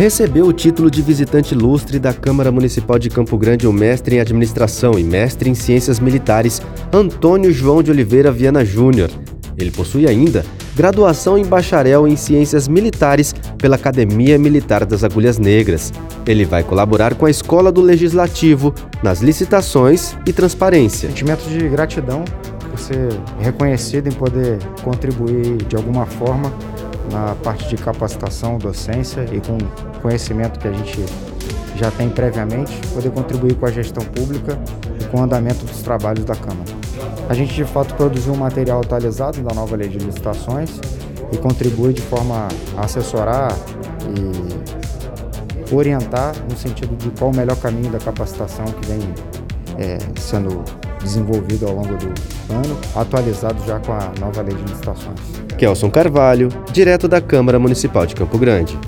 Recebeu o título de visitante ilustre da Câmara Municipal de Campo Grande o mestre em Administração e mestre em Ciências Militares Antônio João de Oliveira Viana Júnior. Ele possui ainda graduação em bacharel em Ciências Militares pela Academia Militar das Agulhas Negras. Ele vai colaborar com a Escola do Legislativo nas licitações e transparência. Sentimento de gratidão por ser reconhecido em poder contribuir de alguma forma na parte de capacitação, docência e com conhecimento que a gente já tem previamente, poder contribuir com a gestão pública e com o andamento dos trabalhos da Câmara. A gente de fato produziu um material atualizado da nova lei de licitações e contribui de forma a assessorar e orientar no sentido de qual o melhor caminho da capacitação que vem é, sendo desenvolvido ao longo do ano, atualizado já com a nova lei de licitações. Kelson Carvalho, direto da Câmara Municipal de Campo Grande.